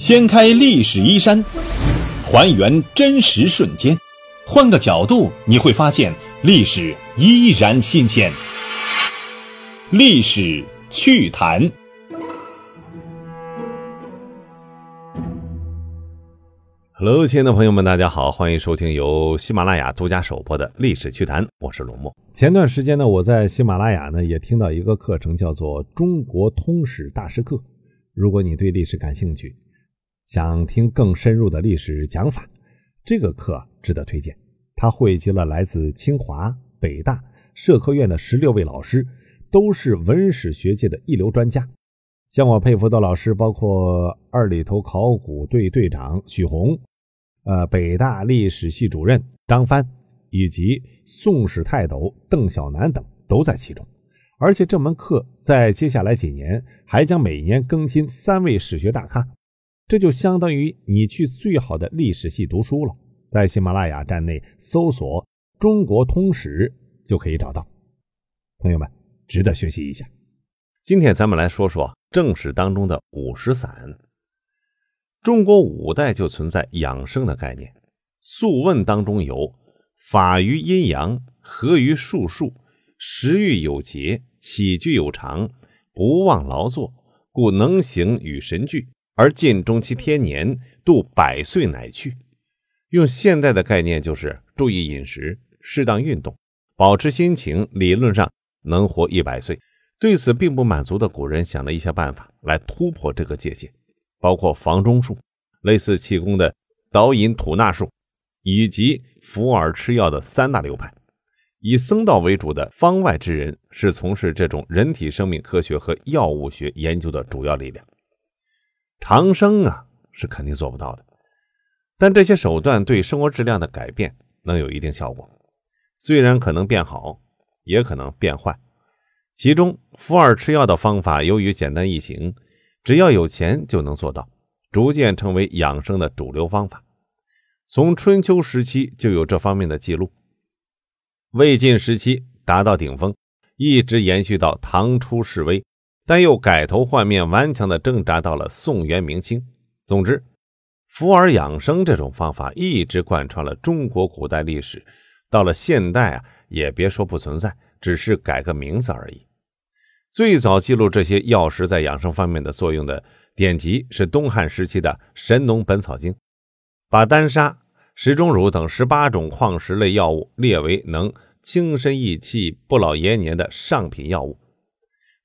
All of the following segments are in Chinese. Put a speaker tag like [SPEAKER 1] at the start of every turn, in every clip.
[SPEAKER 1] 掀开历史衣衫，还原真实瞬间，换个角度你会发现历史依然新鲜。历史趣谈。
[SPEAKER 2] Hello，亲爱的朋友们，大家好，欢迎收听由喜马拉雅独家首播的《历史趣谈》，我是龙墨。前段时间呢，我在喜马拉雅呢也听到一个课程，叫做《中国通史大师课》。如果你对历史感兴趣，想听更深入的历史讲法，这个课值得推荐。它汇集了来自清华、北大、社科院的十六位老师，都是文史学界的一流专家。像我佩服的老师，包括二里头考古队队长许宏。呃，北大历史系主任张帆以及宋史泰斗邓小南等都在其中，而且这门课在接下来几年还将每年更新三位史学大咖，这就相当于你去最好的历史系读书了。在喜马拉雅站内搜索“中国通史”就可以找到，朋友们值得学习一下。今天咱们来说说正史当中的五石散。中国五代就存在养生的概念，《素问》当中有“法于阴阳，合于术数，食欲有节，起居有常，不忘劳作，故能行与神俱，而尽终其天年，度百岁乃去。”用现代的概念就是注意饮食，适当运动，保持心情，理论上能活一百岁。对此并不满足的古人想了一些办法来突破这个界限。包括房中术，类似气功的导引吐纳术，以及服饵吃药的三大流派。以僧道为主的方外之人是从事这种人体生命科学和药物学研究的主要力量。长生啊，是肯定做不到的。但这些手段对生活质量的改变能有一定效果，虽然可能变好，也可能变坏。其中服饵吃药的方法，由于简单易行。只要有钱就能做到，逐渐成为养生的主流方法。从春秋时期就有这方面的记录，魏晋时期达到顶峰，一直延续到唐初式微，但又改头换面，顽强的挣扎到了宋元明清。总之，服饵养生这种方法一直贯穿了中国古代历史，到了现代啊，也别说不存在，只是改个名字而已。最早记录这些药食在养生方面的作用的典籍是东汉时期的《神农本草经》，把丹砂、石钟乳等十八种矿石类药物列为能轻身益气、不老延年的上品药物。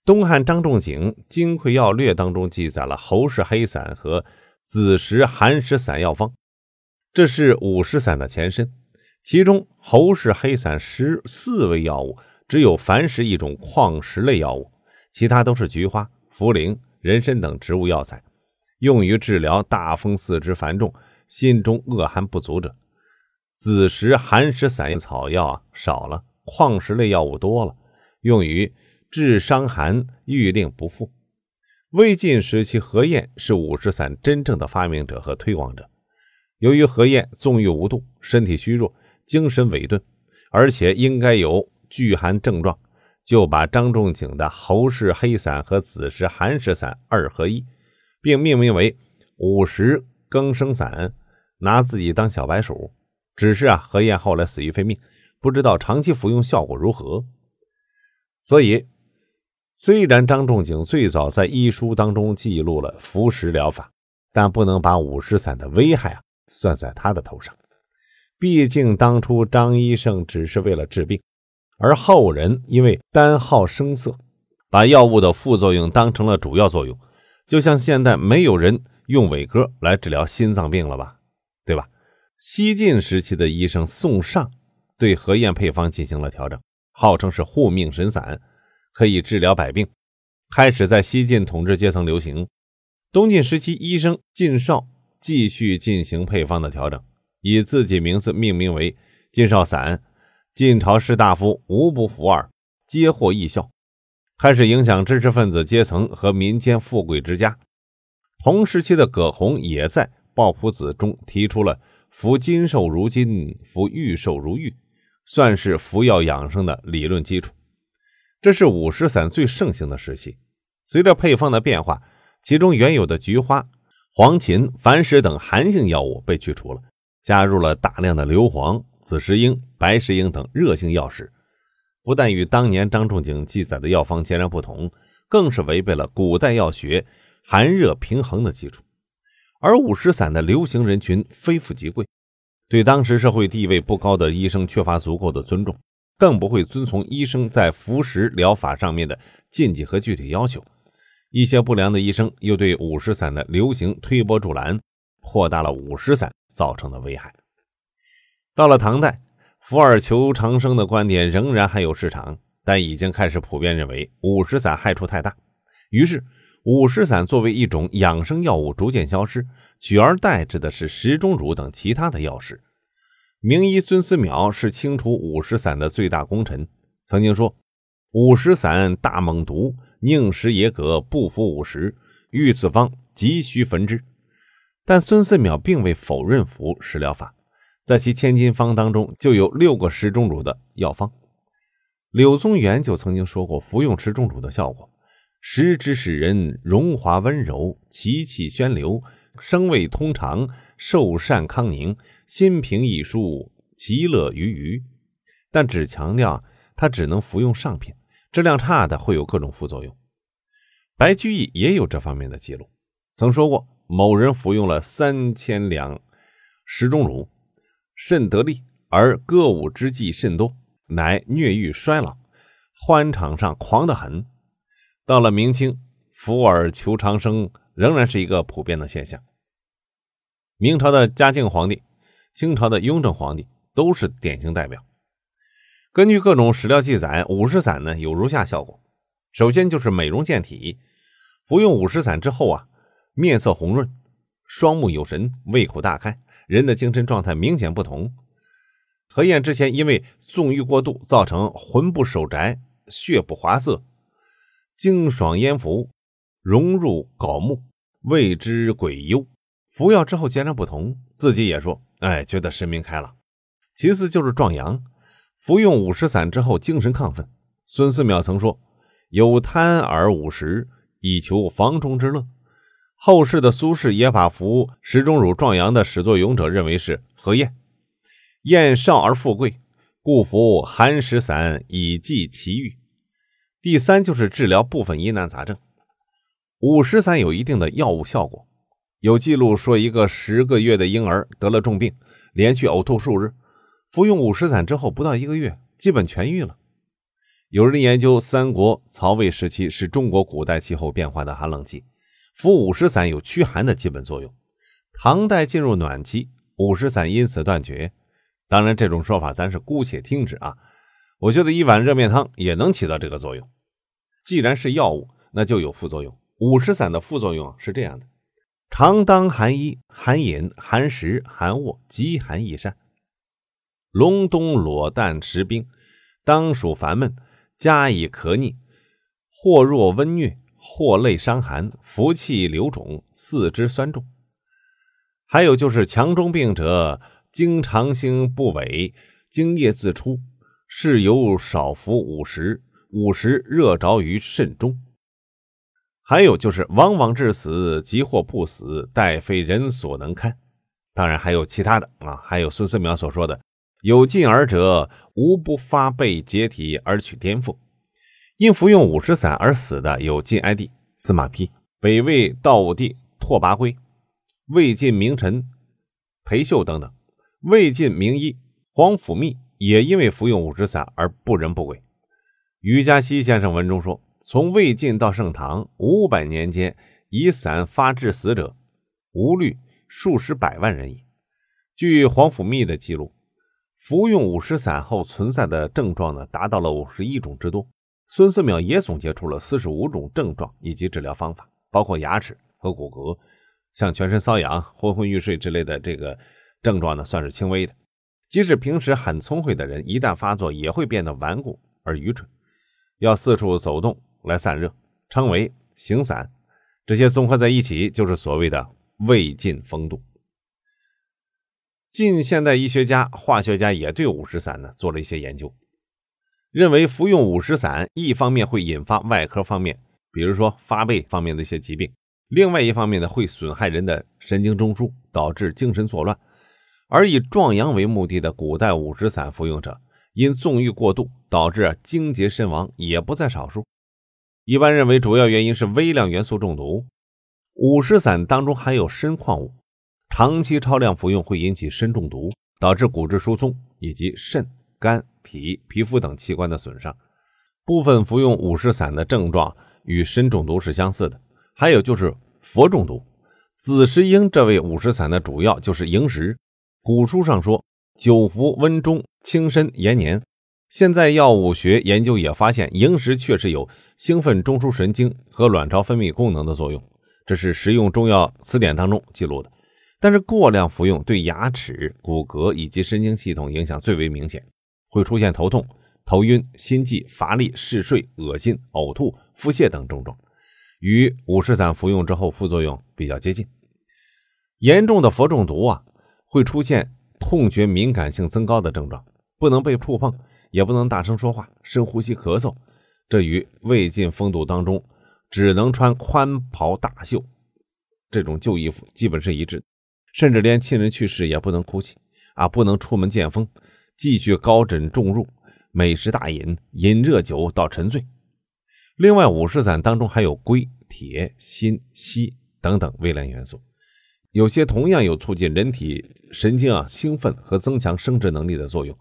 [SPEAKER 2] 东汉张仲景《金匮要略》当中记载了侯氏黑散和子时寒食散药方，这是五石散的前身。其中侯氏黑散十四味药物，只有矾石一种矿石类药物。其他都是菊花、茯苓、人参等植物药材，用于治疗大风四肢繁重、心中恶寒不足者。子时寒食散草药啊少了，矿石类药物多了，用于治伤寒、欲令不复。魏晋时期，何晏是五石散真正的发明者和推广者。由于何晏纵欲无度，身体虚弱，精神萎顿，而且应该有惧寒症状。就把张仲景的侯氏黑散和子时寒食散二合一，并命名为五石更生散，拿自己当小白鼠。只是啊，何晏后来死于非命，不知道长期服用效果如何。所以，虽然张仲景最早在医书当中记录了服食疗法，但不能把五石散的危害啊算在他的头上。毕竟当初张医生只是为了治病。而后人因为单好声色，把药物的副作用当成了主要作用，就像现在没有人用伟哥来治疗心脏病了吧？对吧？西晋时期的医生宋尚对何晏配方进行了调整，号称是护命神散，可以治疗百病，开始在西晋统治阶层流行。东晋时期，医生晋少继续进行配方的调整，以自己名字命名为晋少散。晋朝士大夫无不服耳，皆获异效，开始影响知识分子阶层和民间富贵之家。同时期的葛洪也在《抱朴子》中提出了“服金兽如金，服玉兽如玉”，算是服药养生的理论基础。这是五石散最盛行的时期。随着配方的变化，其中原有的菊花、黄芩、矾石等寒性药物被去除了，加入了大量的硫磺、紫石英、白石英等热性药石，不但与当年张仲景记载的药方截然不同，更是违背了古代药学寒热平衡的基础。而五石散的流行人群非富即贵，对当时社会地位不高的医生缺乏足够的尊重，更不会遵从医生在服食疗法上面的禁忌和具体要求。一些不良的医生又对五石散的流行推波助澜，扩大了五石散造成的危害。到了唐代，福尔求长生的观点仍然还有市场，但已经开始普遍认为五石散害处太大。于是，五石散作为一种养生药物逐渐消失，取而代之的是石钟乳等其他的药食。名医孙思邈是清除五石散的最大功臣，曾经说：“五石散大猛毒。”宁食野葛，不服五石。遇此方，急需焚之。但孙思邈并未否认服食疗法，在其千金方当中就有六个食中乳的药方。柳宗元就曾经说过服用食中乳的效果：食之使人荣华温柔，其气宣流，声味通畅，寿善康宁，心平意舒，其乐于娱。但只强调他只能服用上品。质量差的会有各种副作用。白居易也有这方面的记录，曾说过某人服用了三千两石钟乳，甚得力，而歌舞之际甚多，乃虐欲衰老，欢场上狂得很。到了明清，服尔求长生仍然是一个普遍的现象。明朝的嘉靖皇帝、清朝的雍正皇帝都是典型代表。根据各种史料记载，五石散呢有如下效果：首先就是美容健体，服用五石散之后啊，面色红润，双目有神，胃口大开，人的精神状态明显不同。何晏之前因为纵欲过度，造成魂不守宅，血不滑色，精爽咽服，融入槁木，谓之鬼幽。服药之后截然不同，自己也说：“哎，觉得神明开朗。”其次就是壮阳。服用五石散之后，精神亢奋。孙思邈曾说：“有贪而五十，以求房中之乐。”后世的苏轼也把服石钟乳壮阳的始作俑者认为是何晏。晏少而富贵，故服寒食散以济其欲。第三就是治疗部分疑难杂症。五石散有一定的药物效果。有记录说，一个十个月的婴儿得了重病，连续呕吐数日。服用五石散之后，不到一个月，基本痊愈了。有人研究三国、曹魏时期是中国古代气候变化的寒冷期，服五石散有驱寒的基本作用。唐代进入暖期，五石散因此断绝。当然，这种说法咱是姑且听之啊。我觉得一碗热面汤也能起到这个作用。既然是药物，那就有副作用。五石散的副作用是这样的：常当寒衣、寒饮、寒食、寒卧，极寒易善。隆冬裸诞食冰，当属烦闷，加以咳逆，或若温疟，或类伤寒，服气流肿，四肢酸重。还有就是强中病者，经常兴不萎，精液自出，是由少服五石，五石热着于肾中。还有就是往往致死，即或不死，待非人所能堪。当然还有其他的啊，还有孙思邈所说的。有进而者，无不发背解体而取颠覆。因服用五石散而死的有晋哀帝司马丕、北魏道武帝拓跋圭、魏晋名臣裴秀等等。魏晋名医皇甫谧也因为服用五石散而不仁不轨。于嘉熙先生文中说，从魏晋到盛唐五百年间，以散发致死者，无虑数十百万人矣。据皇甫谧的记录。服用五石散后存在的症状呢，达到了五十一种之多。孙思邈也总结出了四十五种症状以及治疗方法，包括牙齿和骨骼，像全身瘙痒、昏昏欲睡之类的这个症状呢，算是轻微的。即使平时很聪慧的人，一旦发作，也会变得顽固而愚蠢，要四处走动来散热，称为行散。这些综合在一起，就是所谓的魏晋风度。近现代医学家、化学家也对五石散呢做了一些研究，认为服用五石散一方面会引发外科方面，比如说发背方面的一些疾病，另外一方面呢，会损害人的神经中枢，导致精神错乱。而以壮阳为目的的古代五石散服用者，因纵欲过度导致精竭身亡也不在少数。一般认为，主要原因是微量元素中毒。五石散当中含有砷矿物，长期超量服用会引起砷中毒，导致骨质疏松以及肾、肝、脾、皮肤等器官的损伤。部分服用五石散的症状与砷中毒是相似的。还有就是氟中毒，紫石英这味五石散的主要就是萤石。古书上说，久服温中，轻身延年。现在药物学研究也发现，萤石确实有兴奋中枢神经和卵巢分泌功能的作用，这是实用中药词典当中记录的。但是过量服用对牙齿、骨骼以及神经系统影响最为明显，会出现头痛、头晕、心悸、乏力、嗜睡、恶心、呕吐、腹泻等症状。与五石散服用之后副作用比较接近，严重的氟中毒啊，会出现痛觉敏感性增高的症状，不能被触碰，也不能大声说话、深呼吸、咳嗽，这与魏晋风度当中只能穿宽袍大袖这种旧衣服基本是一致，甚至连亲人去世也不能哭泣啊，不能出门见风，继续高枕重入，美食大饮，饮热酒到沉醉。另外，五石散当中还有硅、铁、锌、硒等等微量元素，有些同样有促进人体神经啊兴奋和增强生殖能力的作用。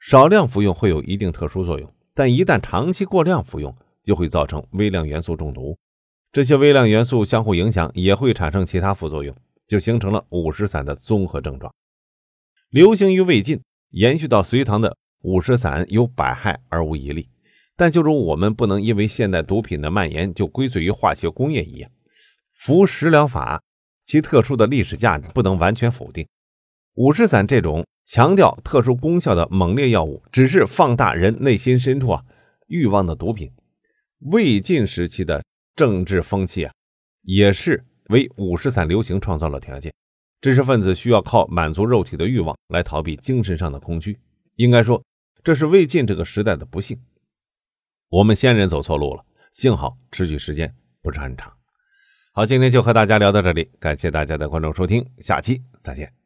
[SPEAKER 2] 少量服用会有一定特殊作用，但一旦长期过量服用，就会造成微量元素中毒。这些微量元素相互影响，也会产生其他副作用，就形成了五石散的综合症状。流行于魏晋，延续到隋唐的五石散有百害而无一利。但就如我们不能因为现代毒品的蔓延就归罪于化学工业一样，服食疗法其特殊的历史价值不能完全否定。五石散这种强调特殊功效的猛烈药物，只是放大人内心深处啊欲望的毒品。魏晋时期的政治风气啊，也是为五石散流行创造了条件。知识分子需要靠满足肉体的欲望来逃避精神上的空虚。应该说，这是魏晋这个时代的不幸。我们先人走错路了，幸好持续时间不是很长。好，今天就和大家聊到这里，感谢大家的关注收听，下期再见。